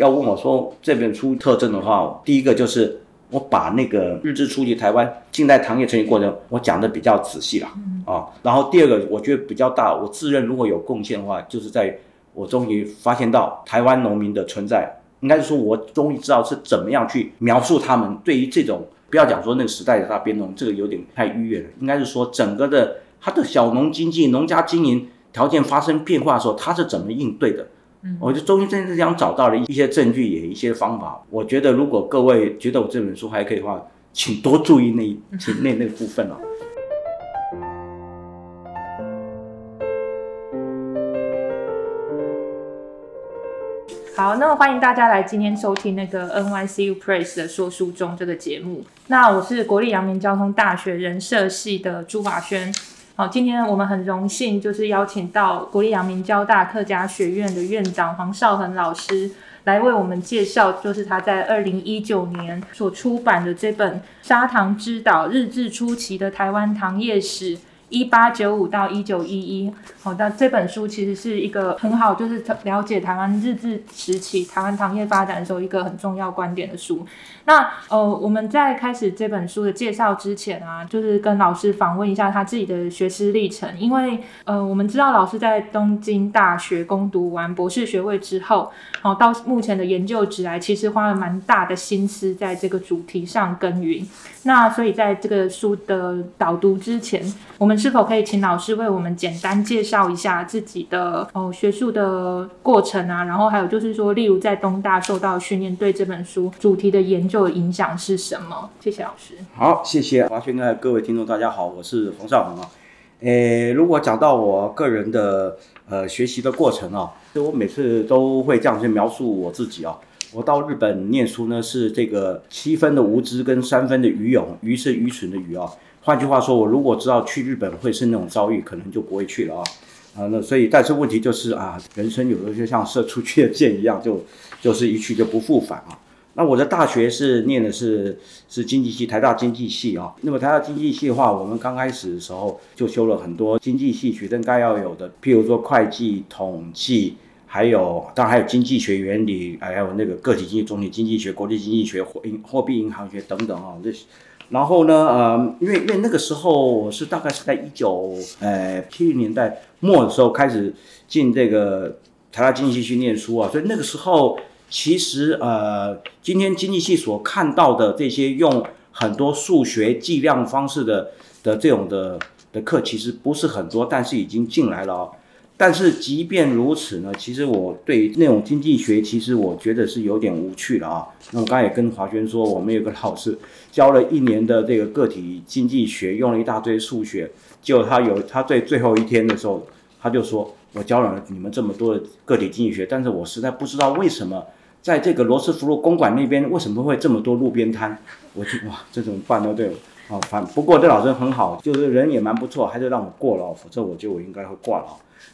要问我说这本书特征的话，第一个就是我把那个日治初期台湾近代糖业成型过程，我讲的比较仔细了啊。然后第二个，我觉得比较大，我自认如果有贡献的话，就是在我终于发现到台湾农民的存在，应该是说我终于知道是怎么样去描述他们对于这种不要讲说那个时代的大变动，这个有点太逾越了，应该是说整个的他的小农经济、农家经营条件发生变化的时候，他是怎么应对的。我就终于真正想找到了一些证据，也一些方法。我觉得如果各位觉得我这本书还可以的话，请多注意那 请那那部分哦。好，那么欢迎大家来今天收听那个 NYCU Press 的说书中这个节目。那我是国立阳明交通大学人社系的朱华轩。好，今天我们很荣幸，就是邀请到国立阳明交大客家学院的院长黄少恒老师来为我们介绍，就是他在二零一九年所出版的这本《砂糖之岛：日治初期的台湾糖业史》。一八九五到一九一一，好，那这本书其实是一个很好，就是了解台湾日治时期台湾糖业发展的时候一个很重要观点的书。那呃，我们在开始这本书的介绍之前啊，就是跟老师访问一下他自己的学识历程，因为呃，我们知道老师在东京大学攻读完博士学位之后，好到目前的研究职来，其实花了蛮大的心思在这个主题上耕耘。那所以在这个书的导读之前，我们是否可以请老师为我们简单介绍一下自己的哦学术的过程啊？然后还有就是说，例如在东大受到训练，对这本书主题的研究影响是什么？谢谢老师。好，谢谢华轩的各位听众，大家好，我是冯少恒啊。诶，如果讲到我个人的呃学习的过程啊，就我每次都会这样去描述我自己啊。我到日本念书呢，是这个七分的无知跟三分的愚勇，愚是愚蠢的愚啊。换句话说，我如果知道去日本会是那种遭遇，可能就不会去了啊。啊，那所以，但是问题就是啊，人生有的就像射出去的箭一样，就就是一去就不复返啊。那我的大学是念的是是经济系，台大经济系啊。那么台大经济系的话，我们刚开始的时候就修了很多经济系学生该要有的，譬如说会计、统计，还有当然还有经济学原理，还有那个个体经济、总体经济学、国际经济学、货银货币银行学等等啊这些。然后呢，呃，因为因为那个时候我是大概是在一九呃七零年代末的时候开始进这个台大经济系去念书啊，所以那个时候其实呃，今天经济系所看到的这些用很多数学计量方式的的这种的的课，其实不是很多，但是已经进来了哦。但是即便如此呢，其实我对那种经济学，其实我觉得是有点无趣了啊。那我刚才也跟华轩说，我们有个老师教了一年的这个个体经济学，用了一大堆数学，结果他有他在最后一天的时候，他就说：“我教了你们这么多的个体经济学，但是我实在不知道为什么在这个罗斯福路公馆那边为什么会这么多路边摊。”我就哇，这怎么办呢？对，啊，反不过这老师很好，就是人也蛮不错，还是让我过了，否则我觉得我应该会挂了。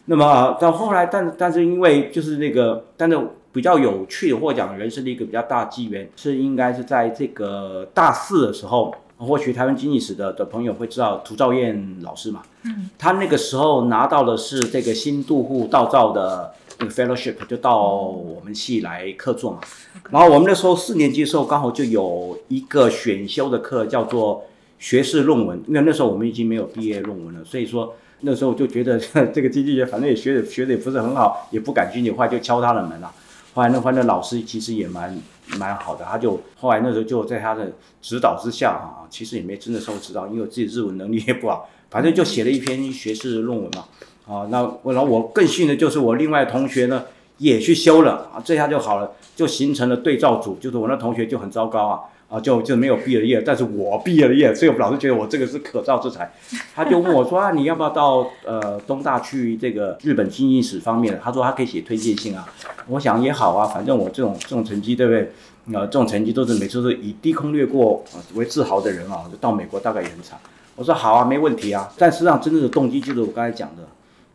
那么到后来，但但是因为就是那个，但是比较有趣的，获奖人生的一个比较大机缘，是应该是在这个大四的时候，或许台湾经济史的的朋友会知道涂兆燕老师嘛，嗯，他那个时候拿到的是这个新杜户道造的那个 fellowship，就到我们系来客座嘛，然后我们那时候四年级的时候，刚好就有一个选修的课叫做学士论文，因为那时候我们已经没有毕业论文了，所以说。那时候就觉得 这个经济学反正也学的学的也不是很好，也不感兴趣，后来就敲他的门了。后来那反正老师其实也蛮蛮好的，他就后来那时候就在他的指导之下啊，其实也没真的受指导，因为我自己日文能力也不好，反正就写了一篇学士论文嘛。啊，那我然后我更幸运的就是我另外同学呢也去修了啊，这下就好了，就形成了对照组，就是我那同学就很糟糕啊。啊，就就没有毕了业，但是我毕了业，所以我老师觉得我这个是可造之材。他就问我说啊，你要不要到呃东大去这个日本经济史方面？他说他可以写推荐信啊。我想也好啊，反正我这种这种成绩，对不对？呃，这种成绩都是每次都以低空掠过为自豪的人啊，就到美国大概也很惨。我说好啊，没问题啊。但实际上真正的动机就是我刚才讲的，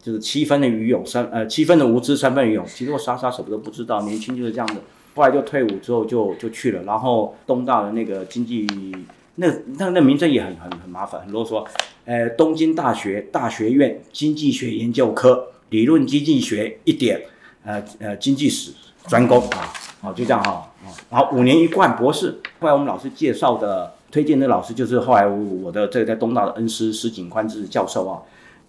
就是七分的愚勇，三呃七分的无知，三分愚勇。其实我啥啥什么都不知道，年轻就是这样的。后来就退伍之后就就去了，然后东大的那个经济，那那那名称也很很很麻烦，很啰嗦。呃，东京大学大学院经济学研究科理论经济学一点，呃呃经济史专攻啊。好，就这样哈，啊，然后五年一贯博士。后来我们老师介绍的推荐的老师就是后来我的这个在东大的恩师石景宽之教授啊，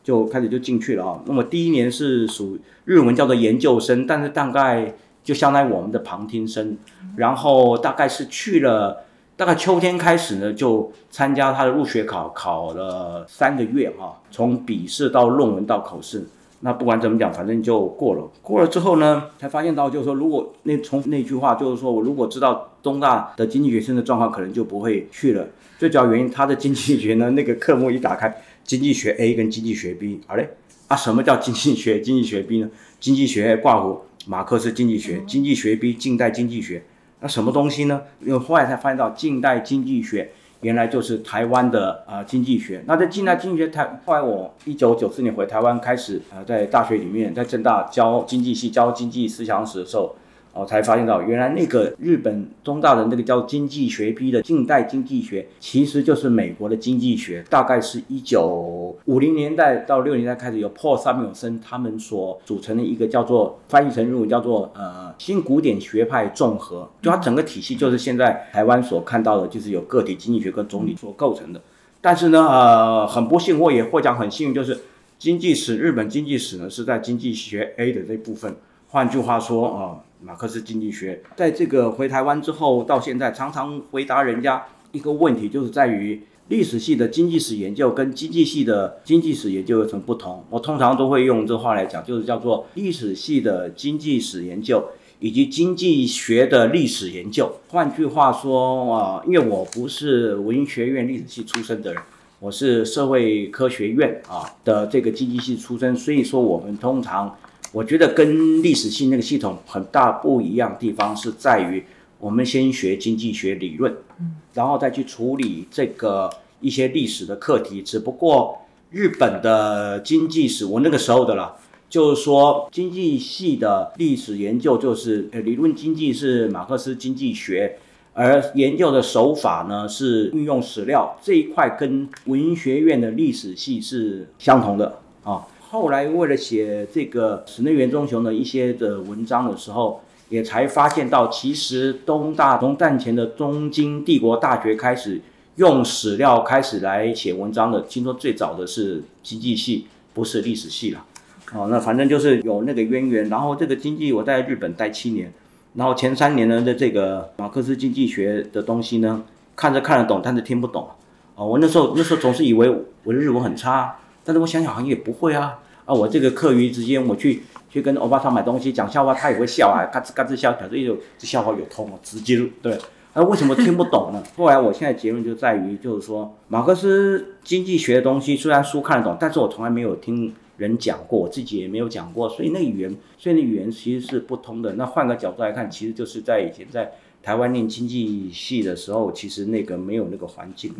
就开始就进去了啊。那么第一年是属日文叫做研究生，但是大概就相当于我们的旁听生，然后大概是去了，大概秋天开始呢就参加他的入学考，考了三个月哈，从笔试到论文到口试。那不管怎么讲，反正就过了。过了之后呢，才发现到就是说，如果那从那句话就是说我如果知道东大的经济学生的状况，可能就不会去了。最主要原因，他的经济学呢，那个科目一打开，经济学 A 跟经济学 B，好嘞，啊，什么叫经济学经济学 B 呢？经济学挂糊马克思经济学，经济学 B 近代经济学，那什么东西呢？因为后来才发现到近代经济学。原来就是台湾的啊经济学，那在近代经济学台，后来我一九九四年回台湾开始啊在大学里面在正大教经济系教经济思想史的时候。哦，才发现到原来那个日本中大的那个叫经济学 B 的近代经济学，其实就是美国的经济学。大概是一九五零年代到六零年代开始，由 Paul Samuelson 他们所组成的一个叫做翻译成日文叫做呃新古典学派综合。就它整个体系就是现在台湾所看到的，就是由个体经济学跟总理所构成的。但是呢，呃，很不幸或也或讲很幸运，就是经济史日本经济史呢是在经济学 A 的这部分。换句话说啊。马克思经济学，在这个回台湾之后到现在，常常回答人家一个问题，就是在于历史系的经济史研究跟经济系的经济史研究有什么不同？我通常都会用这话来讲，就是叫做历史系的经济史研究以及经济学的历史研究。换句话说啊，因为我不是文学院历史系出身的人，我是社会科学院啊的这个经济系出身，所以说我们通常。我觉得跟历史系那个系统很大不一样的地方是在于，我们先学经济学理论，嗯，然后再去处理这个一些历史的课题。只不过日本的经济史，我那个时候的了，就是说经济系的历史研究就是呃理论经济是马克思经济学，而研究的手法呢是运用史料这一块跟文学院的历史系是相同的啊。后来为了写这个室内元忠雄的一些的文章的时候，也才发现到，其实东大从战前的东京帝国大学开始用史料开始来写文章的，听说最早的是经济系，不是历史系了。哦，那反正就是有那个渊源。然后这个经济我在日本待七年，然后前三年呢的这个马克思经济学的东西呢，看着看得懂，但是听不懂。哦，我那时候那时候总是以为我的日文很差。但是我想想好像也不会啊啊！我这个课余之间我去去跟欧巴桑买东西讲笑话，他也会笑啊，嘎吱嘎吱笑，表示有这笑话有通啊，直接对。那为什么听不懂呢？后来我现在结论就在于，就是说马克思经济学的东西虽然书看得懂，但是我从来没有听人讲过，我自己也没有讲过，所以那语言，所以那语言其实是不通的。那换个角度来看，其实就是在以前在台湾念经济系的时候，其实那个没有那个环境。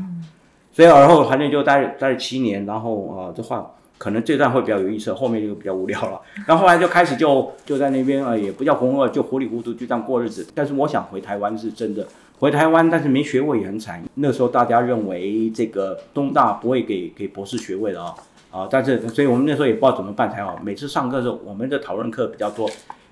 所以而后反正就待待了七年，然后啊，这话可能这段会比较有意思，后面就比较无聊了。然后后来就开始就就在那边啊，也不叫浑噩，就糊里糊涂就这样过日子。但是我想回台湾是真的，回台湾但是没学位也很惨。那时候大家认为这个东大不会给给博士学位的啊啊，但是所以我们那时候也不知道怎么办才好。每次上课的时候，我们的讨论课比较多，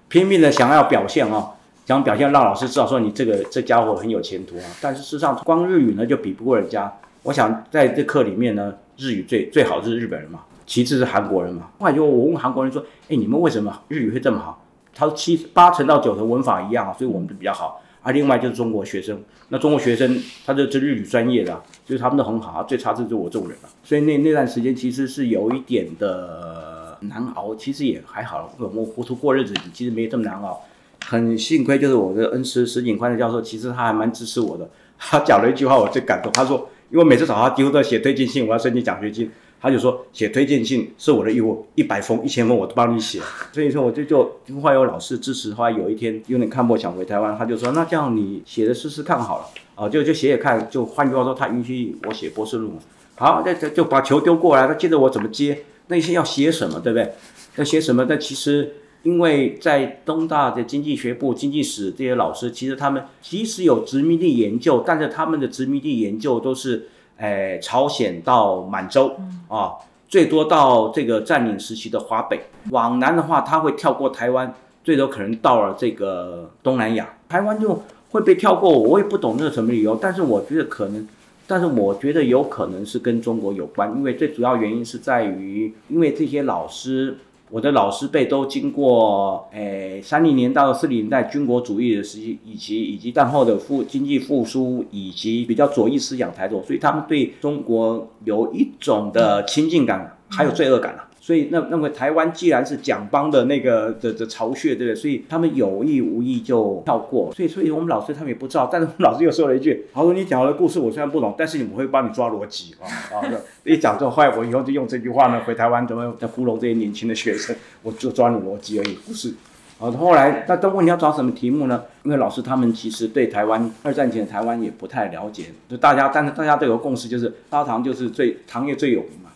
拼命的想要表现啊，想表现让老师知道说你这个这家伙很有前途啊。但是事实上光日语呢就比不过人家。我想在这课里面呢，日语最最好是日本人嘛，其次是韩国人嘛。后来就我问韩国人说：“哎，你们为什么日语会这么好？”他说：“七八成到九成文法一样，所以我们就比较好。”啊，另外就是中国学生，那中国学生他就这日语专业的，所以他们都很好。最差就是我这种人了。所以那那段时间其实是有一点的难熬，其实也还好，我糊涂过日子，其实没这么难熬。很幸亏就是我的恩师石景宽的教授，其实他还蛮支持我的。他讲了一句话，我最感动。他说。因为每次找他，几乎都写推荐信，我要申请奖学金，他就说写推荐信是我的义务，一百封、一千封我都帮你写。所以说我就就后来有老师支持，后来有一天有点看破想回台湾，他就说那这样你写的试试看好了，啊就就写写看，就换句话说他允许我写博士论文，好，那就就把球丢过来，他接着我怎么接？那些要写什么，对不对？要写什么？但其实。因为在东大的经济学部经济史这些老师，其实他们即使有殖民地研究，但是他们的殖民地研究都是，诶，朝鲜到满洲啊，最多到这个占领时期的华北。往南的话，它会跳过台湾，最多可能到了这个东南亚，台湾就会被跳过。我也不懂这是什么理由，但是我觉得可能，但是我觉得有可能是跟中国有关，因为最主要原因是在于，因为这些老师。我的老师辈都经过，诶，三零年到四零年代军国主义的时期，以及以及战后的复经济复苏，以及比较左翼思想抬头，所以他们对中国有一种的亲近感，还有罪恶感所以那那么台湾既然是蒋邦的那个的的巢穴，对不对？所以他们有意无意就跳过。所以所以我们老师他们也不知道，但是我们老师又说了一句：“他说你讲的故事我虽然不懂，但是我会帮你抓逻辑啊啊！” 一讲之后，后来我以后就用这句话呢，回台湾怎么在糊弄这些年轻的学生，我就抓你逻辑而已，不是。啊，后来那都问你要找什么题目呢？因为老师他们其实对台湾二战前的台湾也不太了解，就大家但是大家都有共识，就是沙糖就是最糖业最有名嘛。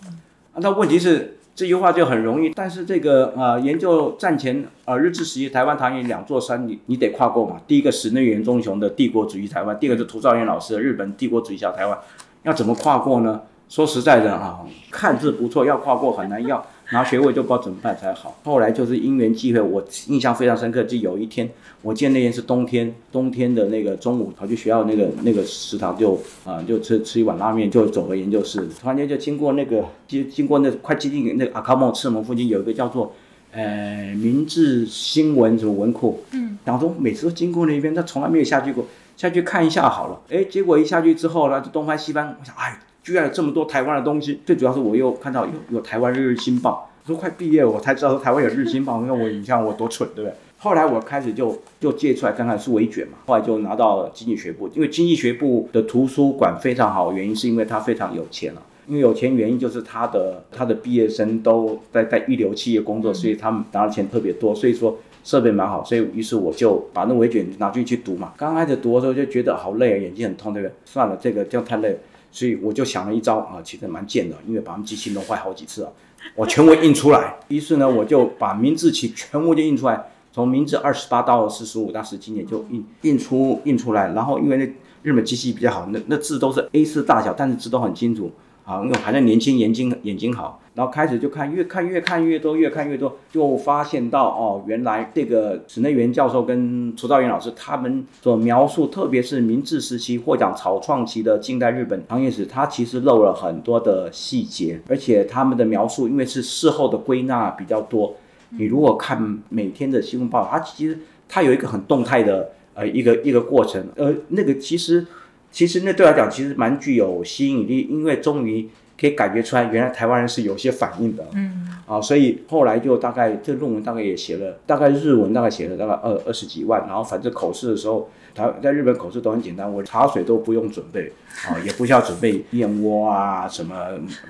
啊，那问题是。这句话就很容易，但是这个呃，研究战前呃日治时期台湾唐寅两座山，你你得跨过嘛。第一个是内原忠雄的帝国主义台湾，第二个是涂兆元老师的日本帝国主义小台湾，要怎么跨过呢？说实在的啊，看字不错，要跨过很难，要拿学位就不知道怎么办才好。后来就是因缘际会，我印象非常深刻，就有一天，我记得那天是冬天，冬天的那个中午跑去学校那个那个食堂就啊就吃吃一碗拉面，就走回研究室，突然间就经过那个经经过那快接近那个阿卡莫赤门附近有一个叫做呃明治新闻什么文库，嗯，然后每次都经过那边，他从来没有下去过，下去看一下好了，哎，结果一下去之后呢，就东翻西翻，我想哎。居然有这么多台湾的东西，最主要是我又看到有有台湾日日新报，说快毕业我才知道说台湾有日新报，那我你像我多蠢，对不对？后来我开始就就借出来看看是微卷嘛，后来就拿到经济学部，因为经济学部的图书馆非常好，原因是因为他非常有钱了，因为有钱原因就是他的他的毕业生都在在一流企业工作，所以他们拿的钱特别多，所以说设备蛮好，所以于是我就把那微卷拿去去读嘛。刚开始读的时候就觉得好累啊，眼睛很痛，对不对？算了，这个这样太累。所以我就想了一招啊，其实蛮贱的，因为把他们机器弄坏好几次啊，我全部印出来。于是呢，我就把明治期全部就印出来，从明治二十八到四十五，当时今年就印印出印出来。然后因为那日本机器比较好，那那字都是 A 四大小，但是字都很清楚。啊，因为还在年轻，眼睛眼睛好，然后开始就看，越看越看越多，越看越多，就发现到哦，原来这个史内园教授跟楚兆元老师他们所描述，特别是明治时期或讲草创期的近代日本行业史，它其实漏了很多的细节，而且他们的描述因为是事后的归纳比较多，你如果看每天的新闻报道，它其实它有一个很动态的呃一个一个过程，呃，那个其实。其实那对我来讲，其实蛮具有吸引力，因为终于可以感觉出来，原来台湾人是有些反应的。嗯，啊，所以后来就大概这论文大概也写了，大概日文大概写了大概二二十几万，然后反正口试的时候，台在日本口试都很简单，我茶水都不用准备，啊，也不需要准备燕窝啊，什么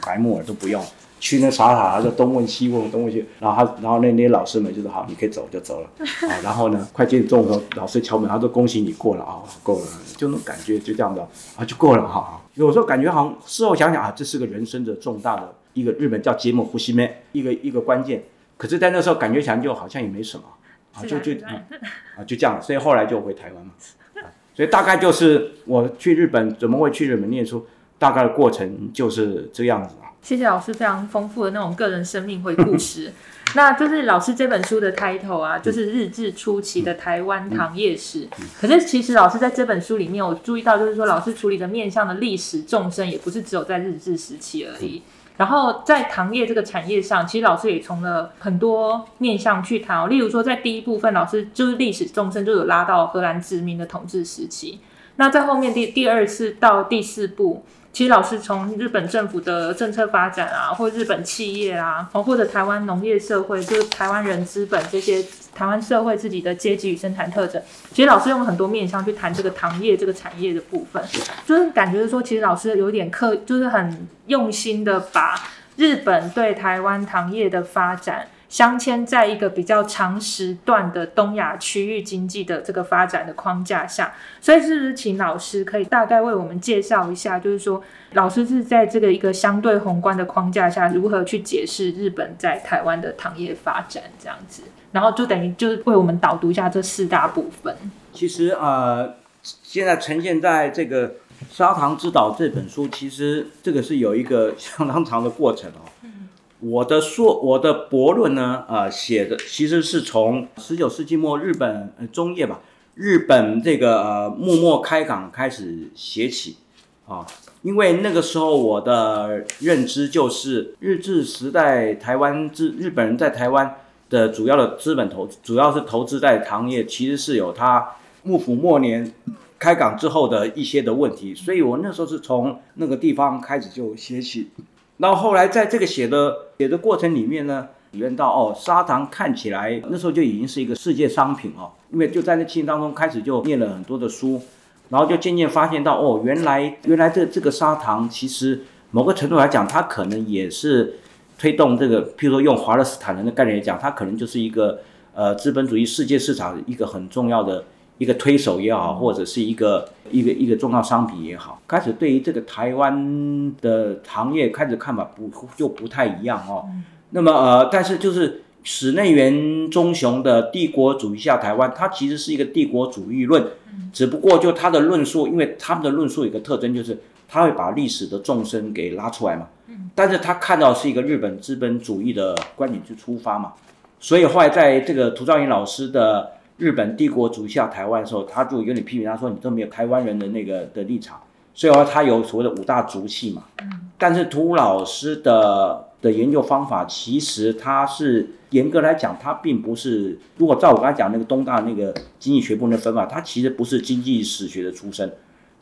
白木耳都不用。去那茶塔，就东问西问，东问西，然后他，然后那那些老师们就说好，你可以走就走了，啊，然后呢，快接近中午的时候，老师敲门，他说恭喜你过了啊，够了，就那种感觉就这样的啊，就过了哈。有时候感觉好像事后想想啊，这是个人生的重大的一个日本叫节目呼吸咩，一个一个关键。可是，在那时候感觉起来就好像也没什么啊，就就啊就这样，所以后来就回台湾嘛。所以大概就是我去日本怎么会去日本念书，大概的过程就是这样子。谢谢老师非常丰富的那种个人生命回故事，那就是老师这本书的 title 啊，就是日治初期的台湾糖业史。可是其实老师在这本书里面，我注意到就是说，老师处理的面向的历史纵深，也不是只有在日治时期而已。然后在糖业这个产业上，其实老师也从了很多面向去谈。哦例如说，在第一部分，老师就是历史纵深就有拉到荷兰殖民的统治时期。那在后面第第二次到第四步。其实老师从日本政府的政策发展啊，或日本企业啊，或者台湾农业社会，就是台湾人资本这些台湾社会自己的阶级与生产特征，其实老师用了很多面向去谈这个糖业这个产业的部分，就是感觉说，其实老师有点刻，就是很用心的把日本对台湾糖业的发展。镶嵌在一个比较长时段的东亚区域经济的这个发展的框架下，所以是不是请老师可以大概为我们介绍一下，就是说老师是在这个一个相对宏观的框架下，如何去解释日本在台湾的糖业发展这样子，然后就等于就是为我们导读一下这四大部分。其实呃，现在呈现在这个《砂糖之岛》这本书，其实这个是有一个相当长的过程哦。我的说我的博论呢，呃，写的其实是从十九世纪末日本呃中叶吧，日本这个呃幕末开港开始写起啊，因为那个时候我的认知就是日治时代台湾资日本人在台湾的主要的资本投主要是投资在糖业，其实是有他幕府末年开港之后的一些的问题，所以我那时候是从那个地方开始就写起。然后后来在这个写的写的过程里面呢，体验到哦，砂糖看起来那时候就已经是一个世界商品哦，因为就在那期间当中开始就念了很多的书，然后就渐渐发现到哦，原来原来这这个砂糖其实某个程度来讲，它可能也是推动这个，譬如说用华勒斯坦人的概念来讲，它可能就是一个呃资本主义世界市场一个很重要的。一个推手也好，或者是一个一个一个重要商品也好，开始对于这个台湾的行业开始看法不就不太一样哦。那么呃，但是就是室内元忠雄的帝国主义下台湾，它其实是一个帝国主义论，只不过就他的论述，因为他们的论述有个特征就是他会把历史的纵深给拉出来嘛。但是他看到是一个日本资本主义的观点去出发嘛，所以后来在这个涂兆英老师的。日本帝国主义下台湾的时候，他就有点批评他说：“你都没有台湾人的那个的立场。”所以话他有所谓的五大族系嘛。嗯。但是涂老师的的研究方法，其实他是严格来讲，他并不是。如果照我刚才讲那个东大那个经济学部的分法，他其实不是经济史学的出身，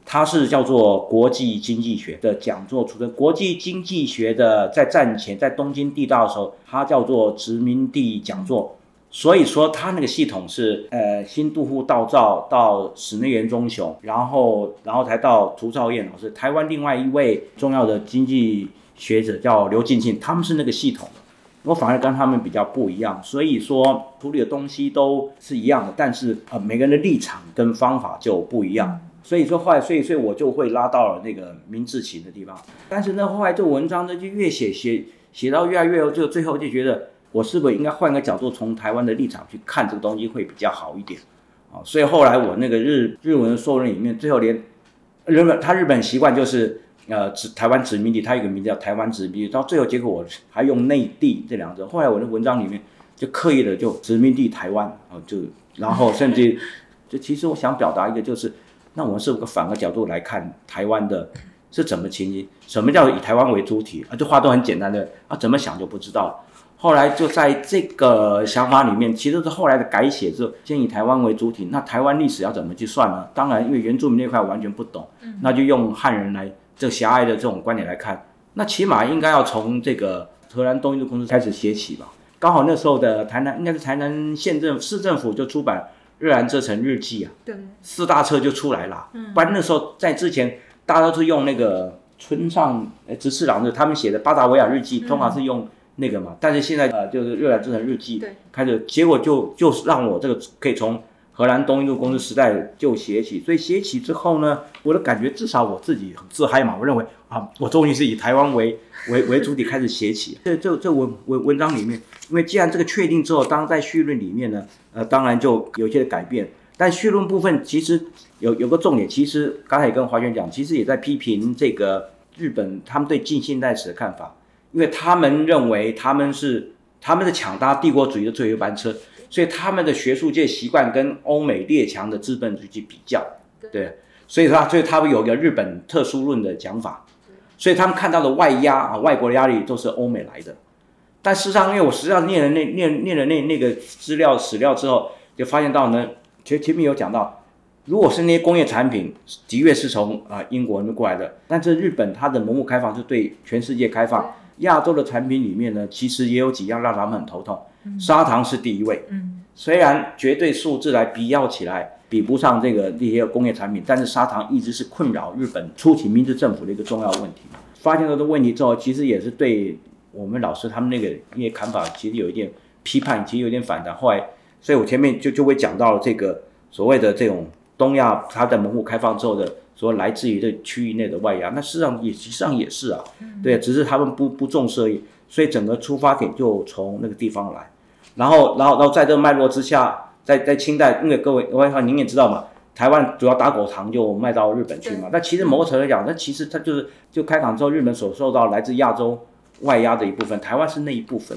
他是叫做国际经济学的讲座出身。国际经济学的在战前在东京地道的时候，他叫做殖民地讲座。所以说，他那个系统是，呃，新杜户道造到室内元忠雄，然后，然后才到涂兆彦老师，台湾另外一位重要的经济学者叫刘进庆，他们是那个系统的，我反而跟他们比较不一样。所以说，处理的东西都是一样的，但是呃，每个人的立场跟方法就不一样。所以说后来，所以所以我就会拉到了那个明治期的地方。但是呢，后来这文章呢，就越写写写到越来越，就最后就觉得。我是不是应该换个角度，从台湾的立场去看这个东西会比较好一点啊？所以后来我那个日日文的硕论里面，最后连日本他日本习惯就是呃殖台湾殖民地，他有个名字叫台湾殖民地，到最后结果我还用内地这两个字。后来我的文章里面就刻意的就殖民地台湾啊，就然后甚至就其实我想表达一个就是，那我们是不是反个角度来看台湾的是怎么情形？什么叫以台湾为主体啊？这话都很简单的啊，怎么想就不知道了。后来就在这个想法里面，其实是后来的改写之后，先以台湾为主体。那台湾历史要怎么去算呢？当然，因为原住民那块完全不懂，那就用汉人来这狭隘的这种观点来看。那起码应该要从这个荷兰东印度公司开始写起吧。刚好那时候的台南应该是台南县政市政府就出版《日兰遮城日记》啊，对，四大册就出来了。嗯不然那时候在之前，大家都是用那个村上直次郎的他们写的《巴达维亚日记》，通常是用。那个嘛，但是现在呃，就是热兰这城日记开始，结果就就是让我这个可以从荷兰东印度公司时代就写起，所以写起之后呢，我的感觉至少我自己很自嗨嘛，我认为啊，我终于是以台湾为为为主体开始写起。这这这文文文章里面，因为既然这个确定之后，当在序论里面呢，呃，当然就有一些改变，但序论部分其实有有个重点，其实刚才也跟华轩讲，其实也在批评这个日本他们对近现代史的看法。因为他们认为他们是他们是抢搭帝国主义的最后一班车，所以他们的学术界习惯跟欧美列强的资本主义去比较，对，所以他所以他们有一个日本特殊论的讲法，所以他们看到的外压啊，外国的压力都是欧美来的。但事实上，因为我实际上念了那念念了那那个资料史料之后，就发现到呢，其实前面有讲到，如果是那些工业产品的确是从啊英国那边过来的，但是日本它的门户开放是对全世界开放。亚洲的产品里面呢，其实也有几样让他们很头痛。砂糖是第一位，嗯虽然绝对数字来比较起来比不上这个这些工业产品，但是砂糖一直是困扰日本初期明治政府的一个重要问题。发现了这个问题之后，其实也是对我们老师他们那个一些看法，其实有一点批判，其实有点反弹。后来，所以我前面就就会讲到了这个所谓的这种东亚它在门户开放之后的。说来自于这区域内的外压，那事实上也实际上也是啊，对，只是他们不不重视而已。所以整个出发点就从那个地方来，然后，然后，然后在这个脉络之下，在在清代，因为各位，我想您也知道嘛，台湾主要打狗糖就卖到日本去嘛。那其实某个程度来讲，那其实它就是就开港之后，日本所受到来自亚洲外压的一部分，台湾是那一部分，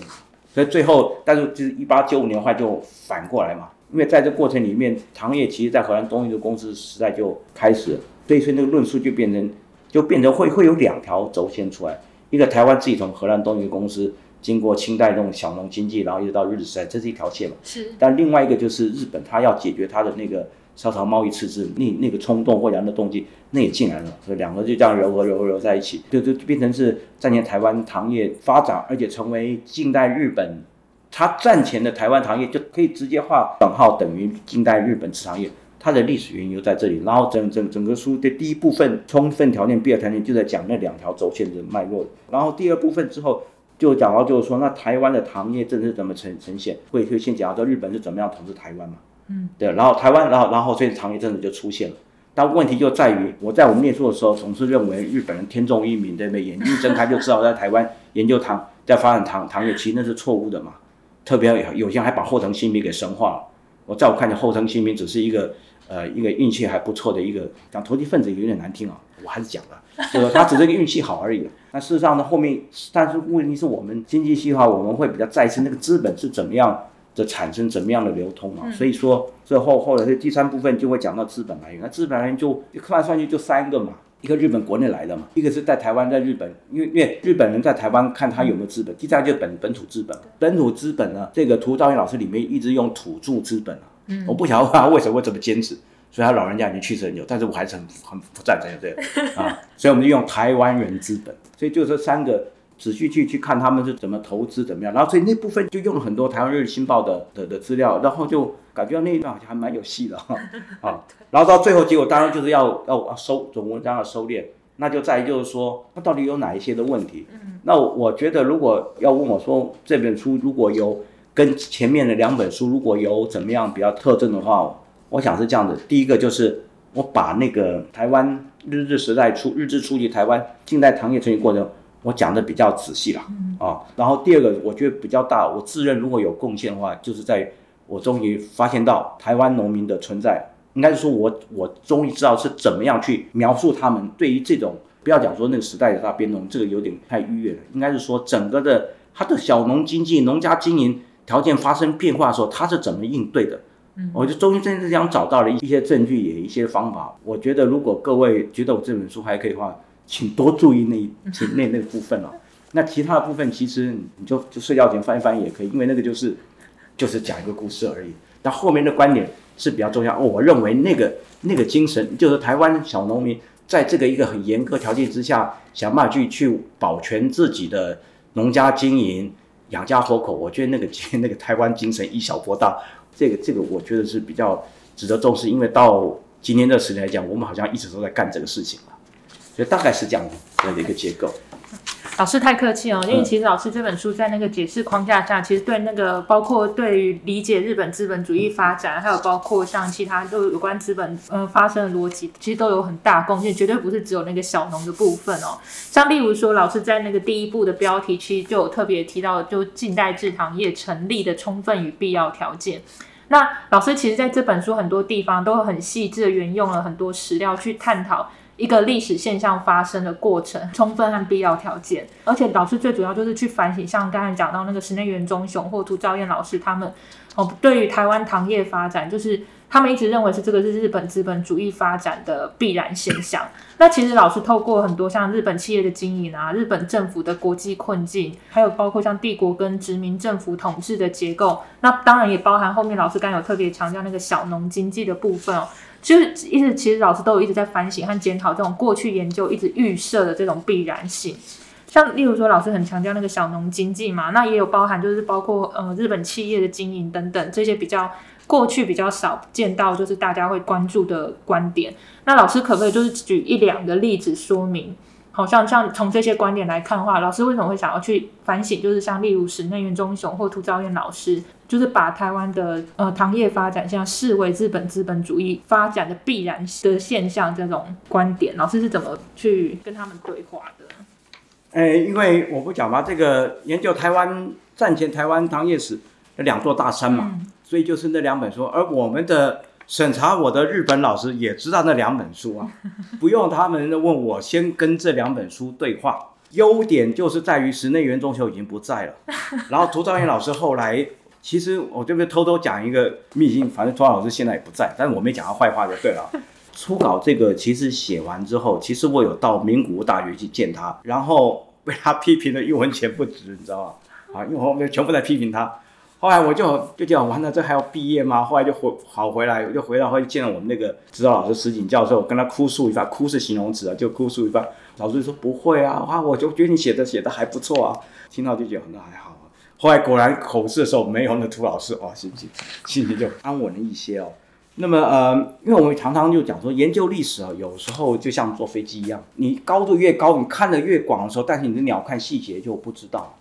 所以最后，但是就是一八九五年后来就反过来嘛，因为在这过程里面，糖业其实在荷兰东印度公司时代就开始了，所以所以那个论述就变成就变成会会有两条轴线出来，一个台湾自己从荷兰东印度公司经过清代这种小农经济，然后一直到日治时代，这是一条线嘛，是。但另外一个就是日本，它要解决它的那个商朝贸易赤字那那个冲动或者的动机，那也进来了，所以两个就这样揉合揉合揉在一起，就就变成是战前台湾糖业发展，而且成为近代日本，它战前的台湾糖业就可以直接画等号等于近代日本制糖业。它的历史原因就在这里，然后整整整个书的第一部分充分条件、必要条件就在讲那两条轴线的脉络，然后第二部分之后就讲到就是说，那台湾的糖业政策怎么呈呈现？会会先讲到日本是怎么样统治台湾嘛？嗯，对，然后台湾，然后然后所以糖业政策就出现了。但问题就在于，我在我们念书的时候，总是认为日本人天纵英明，对不对？眼睛睁开就知道在台湾研究糖，在发展糖糖业，其实那是错误的嘛。特别有有些人还把后藤新平给神化了。我在我看见后藤新平只是一个呃一个运气还不错的一个讲投机分子有点难听啊，我还是讲了，就是他只是个运气好而已。那事实上呢，后面但是问题是我们经济系的话，我们会比较在意那个资本是怎么样的产生，怎么样的流通啊。所以说，最后后来这第三部分就会讲到资本来源。那资本来源就算来算去就三个嘛，一个日本国内来的嘛，一个是在台湾在日本，因为因为日本人在台湾看他有没有资本，第三就是本本土资本。本土资本呢，这个涂兆元老师里面一直用土著资本啊。嗯，我不晓得他为什么会这么坚持，所以他老人家已经去世很久，但是我还是很很不赞成这个 啊，所以我们就用台湾人资本，所以就这三个仔细去去看他们是怎么投资怎么样，然后所以那部分就用了很多台湾日新报的的的资料，然后就感觉到那一段好像还蛮有戏的哈啊，然后到最后结果当然就是要要要收总文章要收敛，那就在于就是说它到底有哪一些的问题，那我觉得如果要问我说这本书如果有。跟前面的两本书如果有怎么样比较特征的话，我想是这样的。第一个就是我把那个台湾日治时代初、日治初期台湾近代糖业成型过程，我讲的比较仔细了啊。然后第二个，我觉得比较大，我自认如果有贡献的话，就是在我终于发现到台湾农民的存在，应该是说我我终于知道是怎么样去描述他们对于这种不要讲说那个时代的大变动，这个有点太逾越了，应该是说整个的他的小农经济、农家经营。条件发生变化的时候，他是怎么应对的？嗯，我就终于真正这样找到了一些证据，也一些方法。我觉得如果各位觉得我这本书还可以的话，请多注意那一 那那个部分了。那其他的部分其实你就就睡觉前翻一翻也可以，因为那个就是就是讲一个故事而已。但后面的观点是比较重要。我认为那个那个精神，就是台湾小农民在这个一个很严格条件之下，想办法去去保全自己的农家经营。养家活口，我觉得那个 那个台湾精神以小博大，这个这个我觉得是比较值得重视，因为到今天这十年来讲，我们好像一直都在干这个事情了，所以大概是这样的一个结构。老师太客气哦，因为其实老师这本书在那个解释框架下，其实对那个包括对于理解日本资本主义发展，还有包括像其他都有关资本呃发生的逻辑，其实都有很大贡献，绝对不是只有那个小农的部分哦。像例如说，老师在那个第一部的标题其实就有特别提到，就近代制糖业成立的充分与必要条件。那老师其实在这本书很多地方都很细致的沿用了很多史料去探讨。一个历史现象发生的过程，充分和必要条件，而且老师最主要就是去反省，像刚才讲到那个室内园中雄或涂兆燕老师他们，哦，对于台湾糖业发展，就是他们一直认为是这个是日本资本主义发展的必然现象。那其实老师透过很多像日本企业的经营啊，日本政府的国际困境，还有包括像帝国跟殖民政府统治的结构，那当然也包含后面老师刚有特别强调那个小农经济的部分哦。就是一直，其实老师都有一直在反省和检讨这种过去研究一直预设的这种必然性。像例如说，老师很强调那个小农经济嘛，那也有包含就是包括呃日本企业的经营等等这些比较过去比较少见到，就是大家会关注的观点。那老师可不可以就是举一两个例子说明？好像像从这些观点来看的话，老师为什么会想要去反省？就是像例如室内院忠雄或涂昭彦老师，就是把台湾的呃糖业发展像视为日本资本主义发展的必然的现象这种观点，老师是怎么去跟他们对话的？哎，因为我不讲嘛，这个研究台湾战前台湾糖业史的两座大山嘛，所以就是那两本书，而我们的。审查我的日本老师也知道那两本书啊，不用他们问我，先跟这两本书对话，优点就是在于室内元中秀已经不在了，然后涂兆元老师后来，其实我这边偷偷讲一个秘辛，反正托老师现在也不在，但是我没讲他坏话就对了。初稿这个其实写完之后，其实我有到名古屋大学去见他，然后被他批评的一文钱不值，你知道吗？啊，因为我们全部在批评他。后来我就就讲完了，这还要毕业吗？后来就回好回来，我就回到后见了我们那个指导老师石井教授，跟他哭诉一番，哭是形容词啊，就哭诉一番。老师就说不会啊，啊，我就觉得你写的写的还不错啊，听到就觉得那还好。后来果然口试的时候没有那涂老师，哇，心情心情就安稳了一些哦。那么呃，因为我们常常就讲说，研究历史啊，有时候就像坐飞机一样，你高度越高，你看的越广的时候，但是你的鸟看细节就不知道。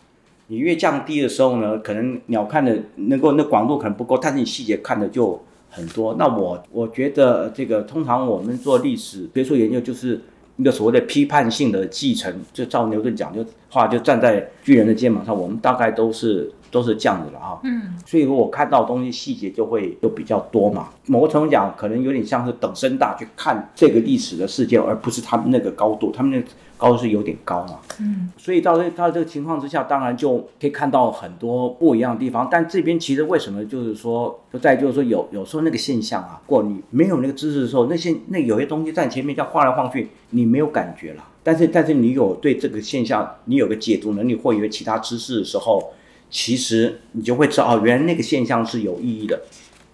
你越降低的时候呢，可能鸟看的能够那广度可能不够，但是你细节看的就很多。那我我觉得这个通常我们做历史学术研究就是一个所谓的批判性的继承，就照牛顿讲就话，就站在巨人的肩膀上，我们大概都是。都是这样子的哈，嗯，所以如果看到东西细节就会就比较多嘛。某个程度讲，可能有点像是等身大去看这个历史的事件，而不是他们那个高度，他们那高度是有点高嘛，嗯，所以到这到这个情况之下，当然就可以看到很多不一样的地方。但这边其实为什么就是说，就在就是说有有时候那个现象啊，过你没有那个知识的时候，那些那有些东西在前面这样晃来晃去，你没有感觉了。但是但是你有对这个现象你有个解读能力，或有其他知识的时候。其实你就会知道哦，原来那个现象是有意义的。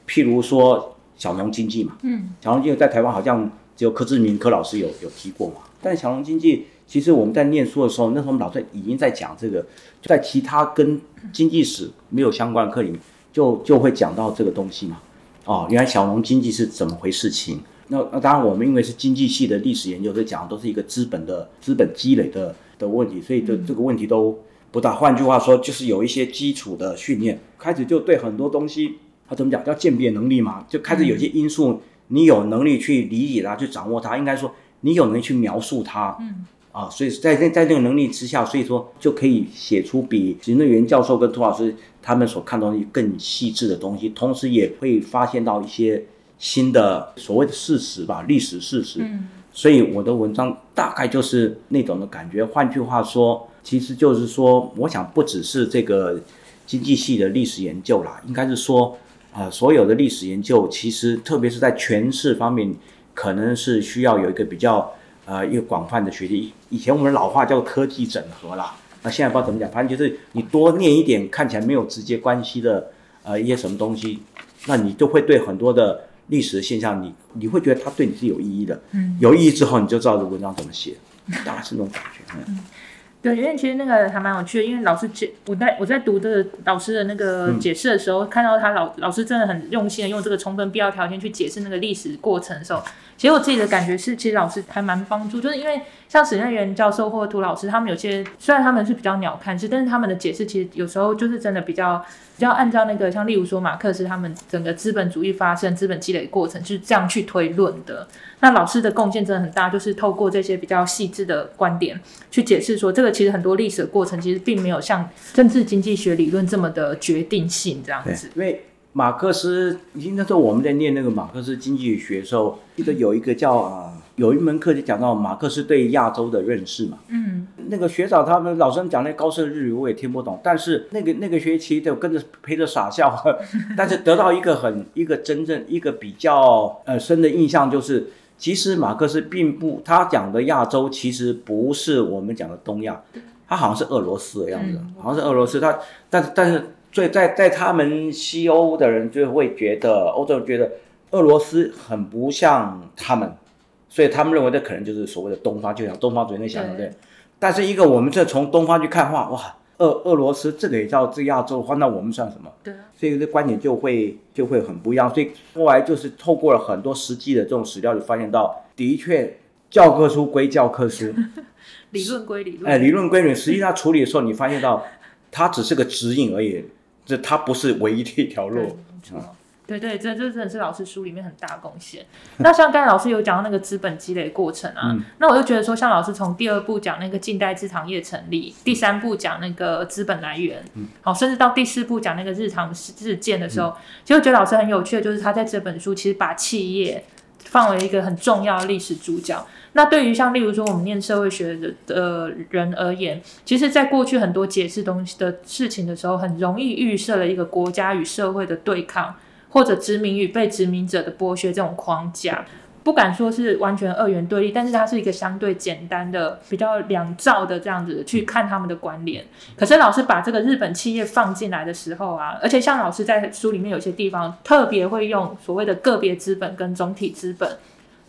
譬如说小农经济嘛，嗯，小农经济在台湾好像只有柯志明柯老师有有提过嘛。但小农经济其实我们在念书的时候，那时候我们老师已经在讲这个，在其他跟经济史没有相关的课里面，就就会讲到这个东西嘛。哦，原来小农经济是怎么回事情？那那当然我们因为是经济系的历史研究，所以讲的都是一个资本的资本积累的的问题，所以这这个问题都。不大，换句话说，就是有一些基础的训练，开始就对很多东西，他怎么讲叫鉴别能力嘛，就开始有些因素，你有能力去理解它，去掌握它，应该说你有能力去描述它，嗯，啊，所以在在在这个能力之下，所以说就可以写出比行政员教授跟涂老师他们所看东西更细致的东西，同时也会发现到一些新的所谓的事实吧，历史事实，嗯，所以我的文章大概就是那种的感觉，换句话说。其实就是说，我想不只是这个经济系的历史研究啦，应该是说，啊，所有的历史研究，其实特别是在诠释方面，可能是需要有一个比较，呃，一个广泛的学习。以前我们老话叫科技整合啦，那现在不知道怎么讲，反正就是你多念一点看起来没有直接关系的，呃，一些什么东西，那你就会对很多的历史的现象，你你会觉得它对你是有意义的。嗯。有意义之后，你就知道这文章怎么写，大概是那种感觉。嗯。对，因为其实那个还蛮有趣的，因为老师解我在我在读这个老师的那个解释的时候，看到他老老师真的很用心的用这个充分必要条件去解释那个历史过程的时候，其实我自己的感觉是，其实老师还蛮帮助，就是因为像史任元教授或涂老师，他们有些虽然他们是比较鸟看式，但是他们的解释其实有时候就是真的比较。要按照那个，像例如说马克思他们整个资本主义发生、资本积累过程，就是这样去推论的。那老师的贡献真的很大，就是透过这些比较细致的观点去解释说，这个其实很多历史的过程其实并没有像政治经济学理论这么的决定性这样子。因为马克思，那时候我们在念那个马克思经济学的时候，记得有一个叫啊。有一门课就讲到马克思对亚洲的认识嘛，嗯，那个学长他们老师讲那高深日语我也听不懂，但是那个那个学期就跟着陪着傻笑，但是得到一个很一个真正一个比较呃深的印象就是，其实马克思并不他讲的亚洲其实不是我们讲的东亚，他好像是俄罗斯的样子，好像是俄罗斯，他但是但是最在在他们西欧的人就会觉得欧洲人觉得俄罗斯很不像他们。所以他们认为这可能就是所谓的东方，就像东方主义那想的对。但是一个我们这从东方去看话，哇，俄俄罗斯这个也叫这亚洲的话，那我们算什么？对。所以这观点就会就会很不一样。所以后来就是透过了很多实际的这种史料，就发现到的确教科书归教科书，理论归理论。哎，理论归理论，实际上处理的时候，你发现到它只是个指引而已，这它不是唯一的一条路。对对，这这真的是老师书里面很大贡献。那像刚才老师有讲到那个资本积累过程啊，那我就觉得说，像老师从第二步讲那个近代制糖业成立，第三步讲那个资本来源，好，甚至到第四步讲那个日常事件的时候，其实我觉得老师很有趣的，就是他在这本书其实把企业。放为一个很重要的历史主角。那对于像例如说我们念社会学的的人而言，其实在过去很多解释东西的事情的时候，很容易预设了一个国家与社会的对抗，或者殖民与被殖民者的剥削这种框架。不敢说是完全二元对立，但是它是一个相对简单的、比较两造的这样子去看他们的关联。可是老师把这个日本企业放进来的时候啊，而且像老师在书里面有些地方特别会用所谓的个别资本跟总体资本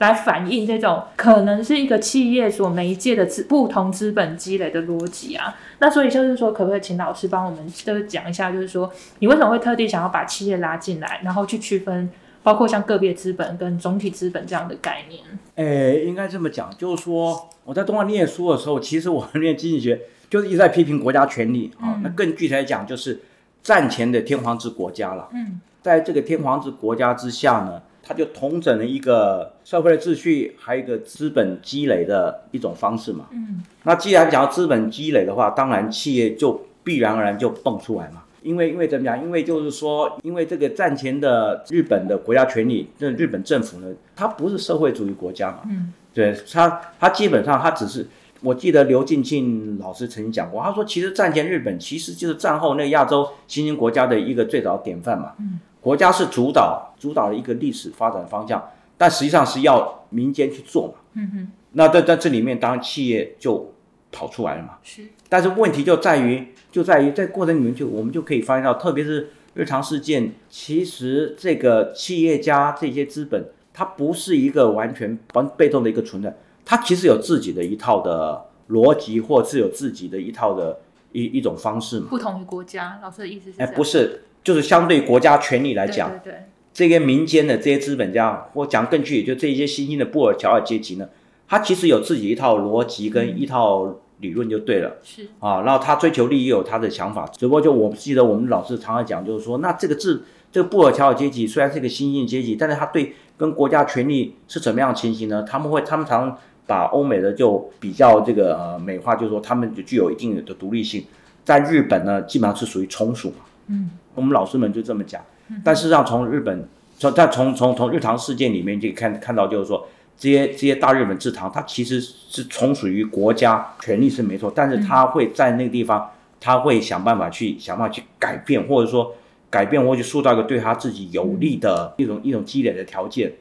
来反映这种可能是一个企业所媒介的资不同资本积累的逻辑啊。那所以就是说，可不可以请老师帮我们就是讲一下，就是说你为什么会特地想要把企业拉进来，然后去区分？包括像个别资本跟总体资本这样的概念，诶，应该这么讲，就是说我在东华念书的时候，其实我念经济学就是一直在批评国家权力啊。那更具体来讲，就是战前的天皇制国家了。嗯，在这个天皇制国家之下呢，它就统整了一个社会的秩序，还有一个资本积累的一种方式嘛。嗯，那既然讲到资本积累的话，当然企业就必然而然就蹦出来嘛。因为因为怎么讲？因为就是说，因为这个战前的日本的国家权力，这日本政府呢，它不是社会主义国家嘛。嗯。对，它它基本上它只是，我记得刘敬庆老师曾经讲过，他说其实战前日本其实就是战后那亚洲新兴国家的一个最早典范嘛。嗯。国家是主导主导的一个历史发展方向，但实际上是要民间去做嘛。嗯哼。那在在这里面，当然企业就跑出来了嘛。是。但是问题就在于。就在于在过程里面，就我们就可以发现到，特别是日常事件，其实这个企业家这些资本，它不是一个完全完被动的一个存在，它其实有自己的一套的逻辑，或是有自己的一套的一一种方式嘛。不同于国家，老师的意思是？哎，不是，就是相对国家权力来讲，对对，这些民间的这些资本家，或讲更具体，就这些新兴的布尔乔亚阶级呢，他其实有自己一套逻辑跟一套。理论就对了，是啊，然后他追求利益有他的想法，只不过就我记得我们老师常常讲，就是说，那这个字，这个布尔乔亚阶级虽然是一个新兴阶级，但是他对跟国家权力是怎么样情形呢？他们会，他们常把欧美的就比较这个呃美化，就是说他们就具有一定的独立性，在日本呢，基本上是属于从属嘛。嗯，我们老师们就这么讲，但事实上从日本从但从从从日常事件里面就看看到，就是说。这些这些大日本制糖，它其实是从属于国家权力是没错，但是它会在那个地方，他会想办法去想办法去改变，或者说改变或者塑造一个对他自己有利的一种一种积累的条件。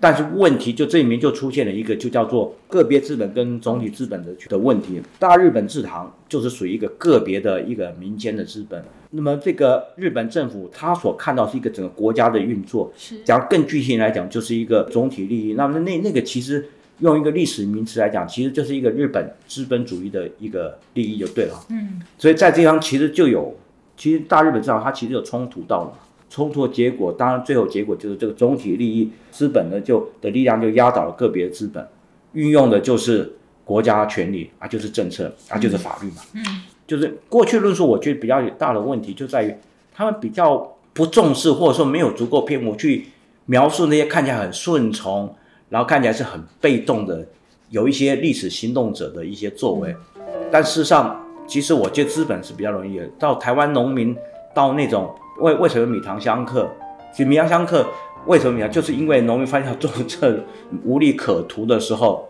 但是问题就这里面就出现了一个，就叫做个别资本跟总体资本的的问题。大日本制糖就是属于一个个别的一个民间的资本。那么这个日本政府他所看到是一个整个国家的运作，是讲更具体来讲，就是一个总体利益。那么那那个其实用一个历史名词来讲，其实就是一个日本资本主义的一个利益就对了。嗯，所以在这方其实就有，其实大日本制糖它其实有冲突到了。冲突的结果，当然最后结果就是这个总体利益资本呢，就的力量就压倒了个别资本，运用的就是国家权力啊，就是政策啊，就是法律嘛。嗯，就是过去论述，我觉得比较大的问题就在于他们比较不重视，或者说没有足够篇幅去描述那些看起来很顺从，然后看起来是很被动的，有一些历史行动者的一些作为。但事实上，其实我觉得资本是比较容易的，到台湾农民到那种。为为什么米糖相克？其实米糖相克为什么米糖？就是因为农民发现种这无利可图的时候，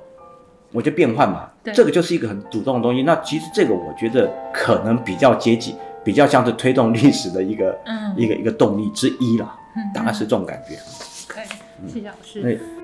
我就变换嘛。这个就是一个很主动的东西。那其实这个我觉得可能比较接近，比较像是推动历史的一个一个一个动力之一了。大概是这种感觉。可以，谢谢老师。